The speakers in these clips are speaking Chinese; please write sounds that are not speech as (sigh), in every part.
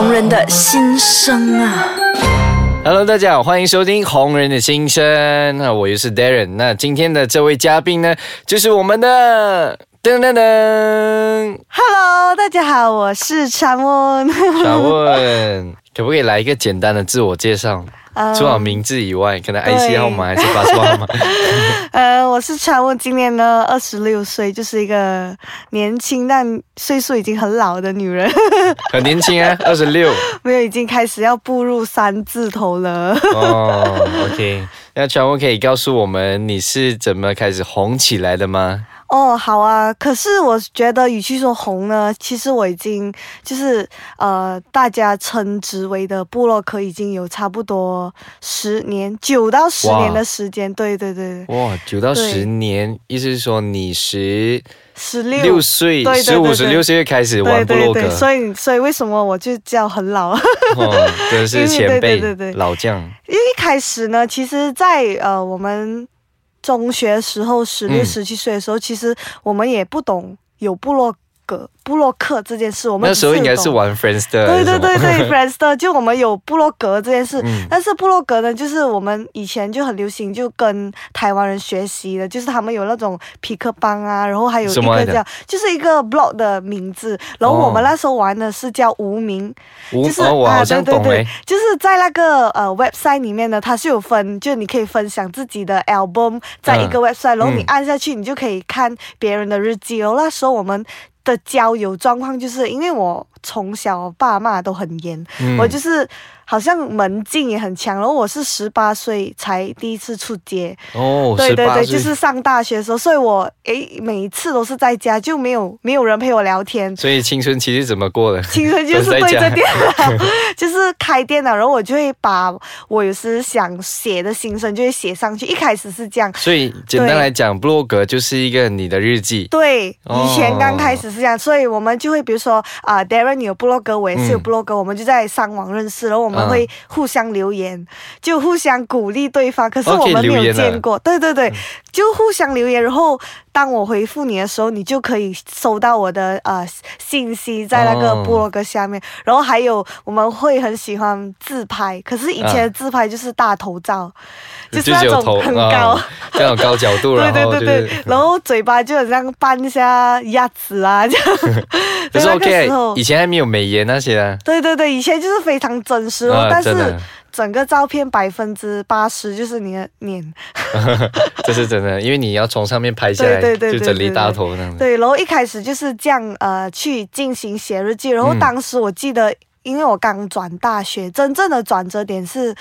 红人的心声啊！Hello，大家好，欢迎收听《红人的心声》。那我又是 Darren。那今天的这位嘉宾呢，就是我们的噔噔噔。Hello，大家好，我是常问。常问，可不可以来一个简单的自我介绍？除了名字以外，可能 IC 号码还是八十八号码。(laughs) 呃，我是常问，今年呢二十六岁，就是一个年轻但岁数已经很老的女人。(laughs) 很年轻啊，二十六。(laughs) 没有，已经开始要步入三字头了。哦，OK，那常问可以告诉我们你是怎么开始红起来的吗？哦，好啊。可是我觉得，与其说红呢，其实我已经就是呃，大家称之为的布洛克，已经有差不多十年，九到十年的时间。对对对哇，九到十年，意思是说你十十六岁，十五十六岁开始玩布洛克。所以，所以为什么我就叫很老？(laughs) 哦，真的是前辈，老将。因为一开始呢，其实，在呃我们。中学时候，十六、十七岁的时候，其实我们也不懂有部落。布洛克这件事，我们那时候应该是玩 Friends 的，对对对对，Friends 的，(laughs) 就我们有布洛格这件事，但是布洛格呢，就是我们以前就很流行，就跟台湾人学习的，就是他们有那种皮克帮啊，然后还有一个叫，就是一个 blog 的名字，然后我们那时候玩的是叫无名，就是啊，对对对，就是在那个呃 website 里面呢，它是有分，就你可以分享自己的 album 在一个 website，然后你按下去，你就可以看别人的日记，然后那时候我们。的交友状况，就是因为我从小爸妈都很严，我就是。好像门禁也很强，然后我是十八岁才第一次出街哦，对对对，就是上大学的时候，所以我诶每一次都是在家，就没有没有人陪我聊天。所以青春期是怎么过的？青春就是对着电脑，(laughs) 就是开电脑，然后我就会把我有时想写的心声就会写上去。一开始是这样，所以简单来讲，布洛格就是一个你的日记。对，以前刚开始是这样，所以我们就会比如说啊，Darren 有布洛格，我也是有布洛格，我们就在上网认识，然后我们。会互相留言，就互相鼓励对方。可是我们没有见过，对对对，就互相留言。然后当我回复你的时候，你就可以收到我的呃信息在那个部落格下面。然后还有我们会很喜欢自拍，可是以前的自拍就是大头照，就是那种很高，那种高角度，对对对对，然后嘴巴就好像扮一下鸭子啊这样。(laughs) 可是 OK，以前还没有美颜那些啊。对对对，以前就是非常真实哦。但是整个照片百分之八十就是你的脸，(laughs) 这是真的，因为你要从上面拍下来，就整理大头那样子。对，然后一开始就是这样呃去进行写日记，然后当时我记得。因为我刚转大学，真正的转折点是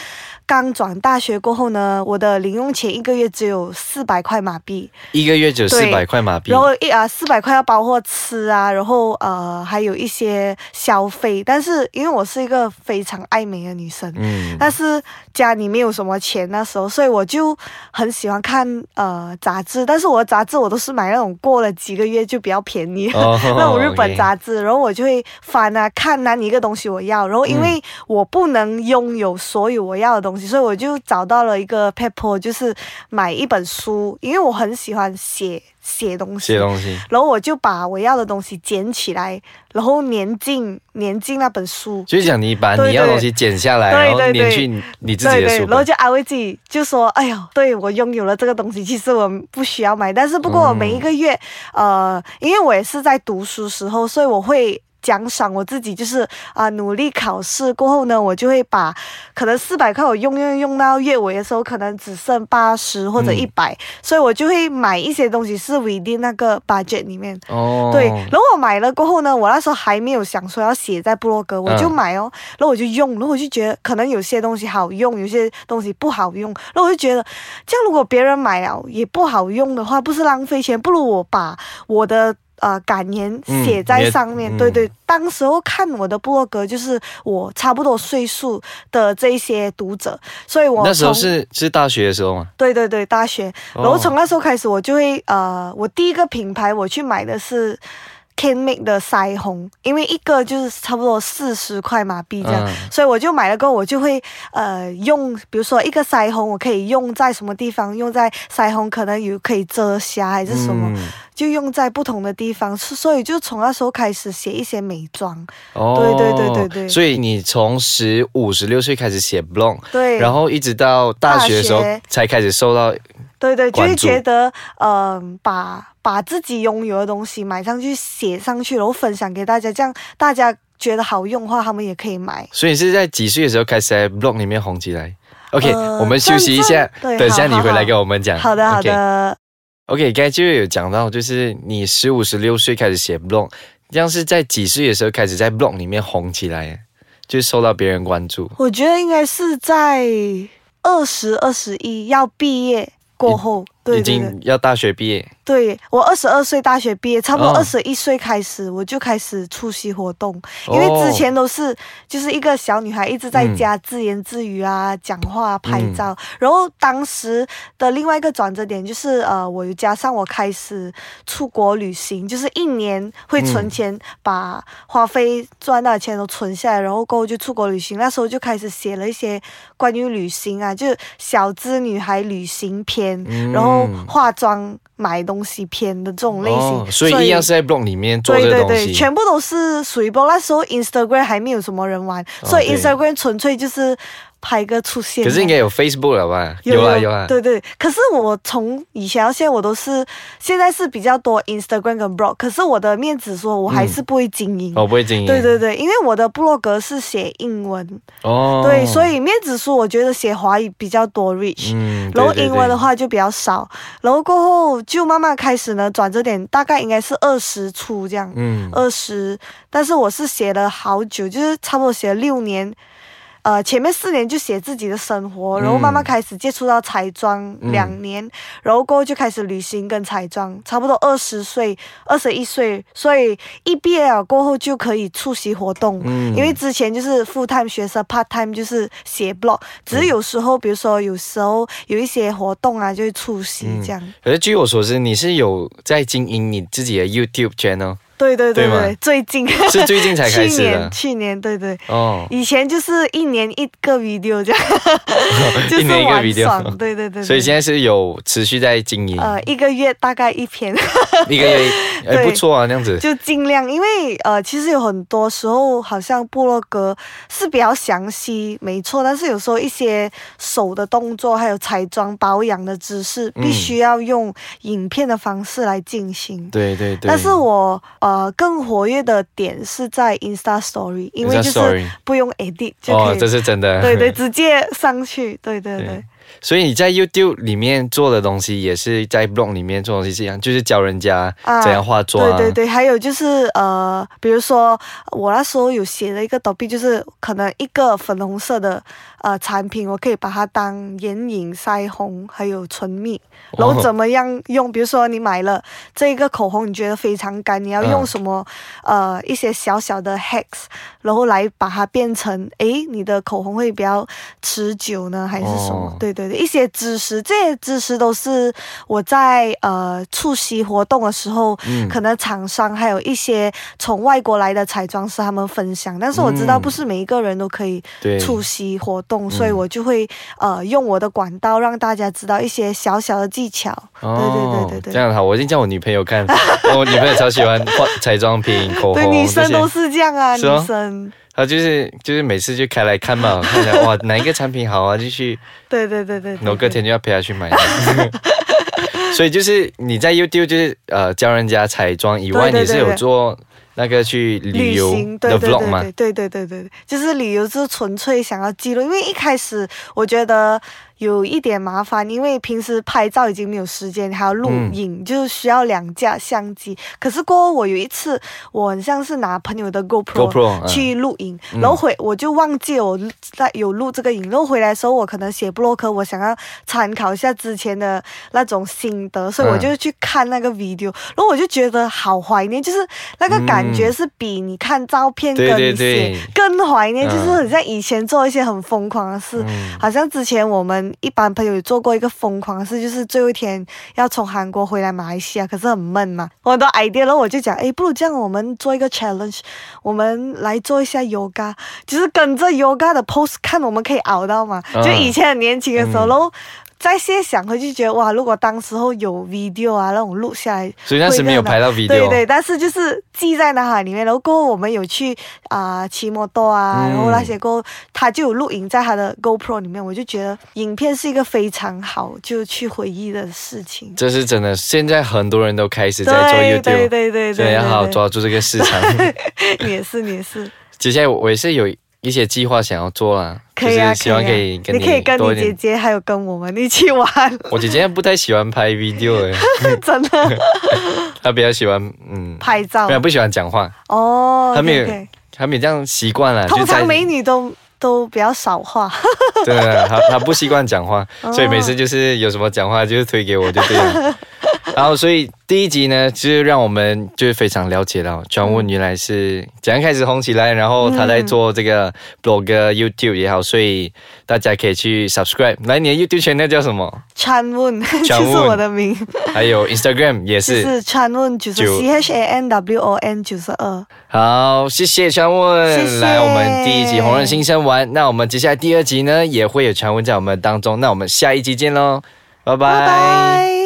刚转大学过后呢，我的零用钱一个月只有四百块马币，一个月只有四百块马币，然后一啊四百块要包括吃啊，然后呃还有一些消费，但是因为我是一个非常爱美的女生，嗯，但是家里没有什么钱那时候，所以我就很喜欢看呃杂志，但是我的杂志我都是买那种过了几个月就比较便宜 (laughs) 那种日本杂志，然后我就会翻啊看哪一个东西。我要，然后因为我不能拥有所有我要的东西，所以我就找到了一个 paper，就是买一本书，因为我很喜欢写写东西，写东西，然后我就把我要的东西捡起来，然后粘进粘进那本书，就是讲你把你要东西剪下来，然后粘进你自己的书，然后就安慰自己，就说：“哎呀，对我拥有了这个东西，其实我不需要买，但是不过我每一个月，呃，因为我也是在读书时候，所以我会。”奖赏我自己就是啊，努力考试过后呢，我就会把可能四百块我用用用到月尾的时候，可能只剩八十或者一百，所以我就会买一些东西是 within 那个 budget 里面。哦。对，然后我买了过后呢，我那时候还没有想说要写在部落格，我就买哦，然后我就用，然后我就觉得可能有些东西好用，有些东西不好用，然后我就觉得这样如果别人买了也不好用的话，不是浪费钱，不如我把我的。呃，感言写在上面，对对，当时候看我的部落格，就是我差不多岁数的这些读者，所以我那时候是是大学的时候吗？对对对，大学，然后从那时候开始，我就会呃，我第一个品牌我去买的是。Can Make 的腮红，因为一个就是差不多四十块马币这样，嗯。所以我就买了过后，我就会呃用，比如说一个腮红，我可以用在什么地方？用在腮红可能有可以遮瑕还是什么，嗯。就用在不同的地方，是所以就从那时候开始写一些美妆，哦。对对对对对。所以你从十五、十六岁开始写 blog，对，然后一直到大学的时候才开始受到对对，就会觉得，嗯、把把自己拥有的东西买上去，写上去，然后分享给大家，这样大家觉得好用的话，他们也可以买。所以你是在几岁的时候开始在 blog 里面红起来？OK，、呃我们休息一下等一下你回来好跟我们讲。好的，好的。OK，刚才就有讲到，就是你十五、十六岁开始写 blog，这样是在几岁的时候开始在 blog 里面红起来，就是受到别人关注。我觉得应该是在二十二十一要毕业过后，对已对。对经要大学毕业，对，我二十二岁大学毕业，差不多哦。二十一岁开始我就开始出席活动，因为之前都是就是一个小女孩一直在家自言自语啊、讲话、拍照，然后当时的另外一个转折点就是呃，我又加上我开始出国旅行，就是一年会存钱，把花费赚到的钱都存下来，然后过后就出国旅行，那时候就开始写了一些关于旅行啊，就是小资女孩旅行篇，嗯。然后化妆、买东西片的这种类型，哦所以一样是在 blog 里面做这对对对，个东西。全部都是属于 blog 那时候 Instagram 还没有什么人玩，所以 Instagram 纯粹就是拍个出现。可是应该有 Facebook 了吧？有啊有啊。对对。可是我从以前到现在，我都是现在是比较多 Instagram 跟 blog，可是我的面子说我还是不会经营。我不会经营。对对对，因为我的部落格是写英文，哦，对，所以面子书我觉得写华语比较多 reach，、嗯然后英文的对话就比较少，然后过后就慢慢开始呢转折点，大概应该是二十出这样，嗯二十，但是我是写了好久，就是差不多写了六年。呃，前面四年就写自己的生活，然后慢慢嗯开始接触到彩妆嗯。两年，然后过后就开始旅行跟彩妆，差不多二十岁、二十一岁，所以一毕业了过后就可以出席活动，嗯。因为之前就是 full time 学生，part time 就是写 blog，只是有时候，比如说有时候有一些活动啊，就会出席嗯。这样。可是据我所知，你是有在经营你自己的 YouTube channel，对对对对对，最近是最近才开始的年 (laughs) 去年对对。哦。以前就是一年一个 video 这样，(laughs) 就是一年一个 video，对对对对。所以现在是有持续在经营，呃一个月大概一篇，(laughs) 一个月，哎，不错啊，那样子。就尽量，因为呃其实有很多时候好像部落格是比较详细，没错，但是有时候一些手的动作还有彩妆保养的知识，嗯必须要用影片的方式来进行。对对对。但是我呃更活跃的点是在 Insta Story，因为就是不用 edit 就可哦，以，这是真的。对对，直接上去，对对对对。所以你在 YouTube 里面做的东西，也是在 blog 里面做的东西是一样，就是教人家啊怎样化妆。对对对，还有就是呃，比如说我那时候有写了一个 topic，就是可能一个粉红色的呃产品，我可以把它当眼影、腮红还有唇蜜，然后怎么样用？比如说你买了这个口红，你觉得非常干，你要用嗯什么、呃一些小小的 hacks，然后来把它变成诶你的口红会比较持久呢，还是什么？哦对对对，一些知识，这些知识都是我在呃出席活动的时候，嗯可能厂商还有一些从外国来的彩妆师他们分享，但是我知道嗯不是每一个人都可以对出席活动，所以我就会呃用我的管道让大家知道一些小小的技巧。对对对对对。哦这样好，我已经叫我女朋友看，(laughs) 我女朋友超喜欢化彩妆品、口红对，女生都是这样啊，女生。她就是就是每次就开来看嘛，(laughs) 看起来哇哪一个产品好啊，就去，对对对对对。然后隔天就要陪他去买。(laughs) 所以就是你在 YouTube 就是呃教人家彩妆以外，你是有做那个去旅游的 vlog 吗？对对对对对对，就是旅游就是纯粹想要记录，因为一开始我觉得有一点麻烦，因为平时拍照已经没有时间，还要录嗯影，就是需要两架相机。可是过后我有一次，我很像是拿朋友的 GoPro。去录影，嗯然后回我就忘记我在有录这个影，然后回来的时候我可能写布洛克，我想要参考一下之前的那种心心得，所以我就去看那个 video，、然后我就觉得好怀念，就是那个感觉是比你看照片对对跟你写对更怀念，嗯就是很像以前做一些很疯狂的事。嗯好像之前我们一般朋友有做过一个疯狂的事，就是最后一天要从韩国回来马来西亚，可是很闷嘛，我很多 idea，然后我就讲，哎，不如这样，我们做一个 challenge，我们来做一下 yoga，就是跟着 yoga 的 pose 看我们可以熬到嘛。嗯就以前很年轻的时候，嗯。然后再现在想回去，觉得哇，如果当时候有 video 啊，那种录下来，所以那时没有拍到 video。对对，但是就是记在脑海里面。然后过后我们有去啊骑摩托啊，嗯然后那些过后他就有录影在他的 GoPro 里面，我就觉得影片是一个非常好就去回忆的事情。这是真的，现在很多人都开始在做对 YouTube，对对对对，所以要好好抓住这个市场。你也是你也是，(laughs) 接下来我也是有一些计划想要做啦，可以啊，就是希望可啊以跟你可以跟。你姐姐还有跟我们一起玩，(laughs) 我姐姐不太喜欢拍 video 诶，(laughs) 真的 (laughs) 她比较喜欢嗯，拍照没有不喜欢讲话，哦。她没有她没有这样习惯了。通常美女都都比较少话，真的，她她不习惯讲话，哦所以每次就是有什么讲话就是推给我就对了。(laughs) 然后，所以第一集呢，就是让我们就是非常了解到庄问原来是怎样开始红起来，然后他在做这个 blog、YouTube 也好，所以大家可以去 subscribe。来，你的 YouTube channel 叫什么？川问就 (laughs) 川是我的名，还有 Instagram 也。就是是川问就是九 C H A N W O N 九十二。好，谢谢常问。来，我们第一集《红人新生玩》，那我们接下来第二集呢，也会有常问在我们当中。那我们下一集见喽，拜拜拜。